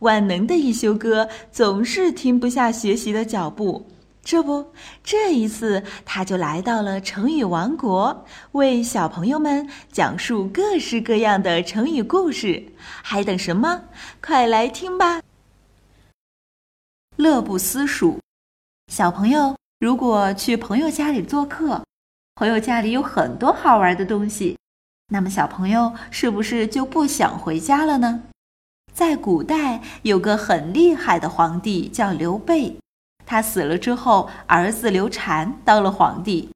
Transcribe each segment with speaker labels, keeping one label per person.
Speaker 1: 万能的一休哥总是停不下学习的脚步。这不，这一次他就来到了成语王国，为小朋友们讲述各式各样的成语故事。还等什么？快来听吧！乐不思蜀。小朋友，如果去朋友家里做客，朋友家里有很多好玩的东西，那么小朋友是不是就不想回家了呢？在古代，有个很厉害的皇帝叫刘备。他死了之后，儿子刘禅当了皇帝。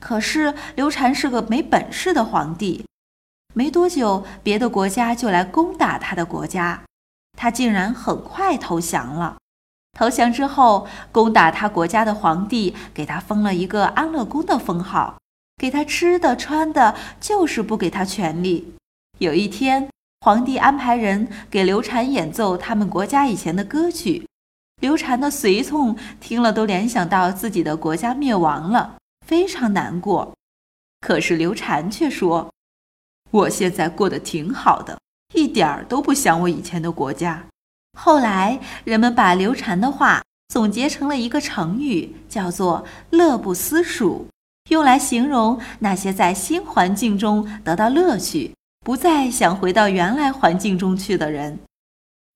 Speaker 1: 可是刘禅是个没本事的皇帝，没多久，别的国家就来攻打他的国家，他竟然很快投降了。投降之后，攻打他国家的皇帝给他封了一个安乐公的封号，给他吃的穿的，就是不给他权利。有一天，皇帝安排人给刘禅演奏他们国家以前的歌曲。刘禅的随从听了，都联想到自己的国家灭亡了，非常难过。可是刘禅却说：“我现在过得挺好的，一点儿都不想我以前的国家。”后来人们把刘禅的话总结成了一个成语，叫做“乐不思蜀”，用来形容那些在新环境中得到乐趣，不再想回到原来环境中去的人。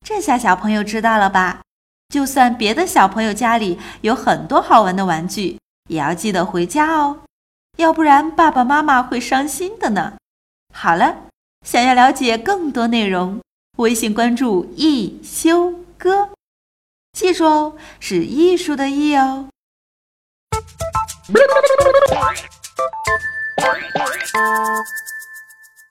Speaker 1: 这下小朋友知道了吧？就算别的小朋友家里有很多好玩的玩具，也要记得回家哦，要不然爸爸妈妈会伤心的呢。好了，想要了解更多内容，微信关注一休哥，记住哦，是艺术的艺哦。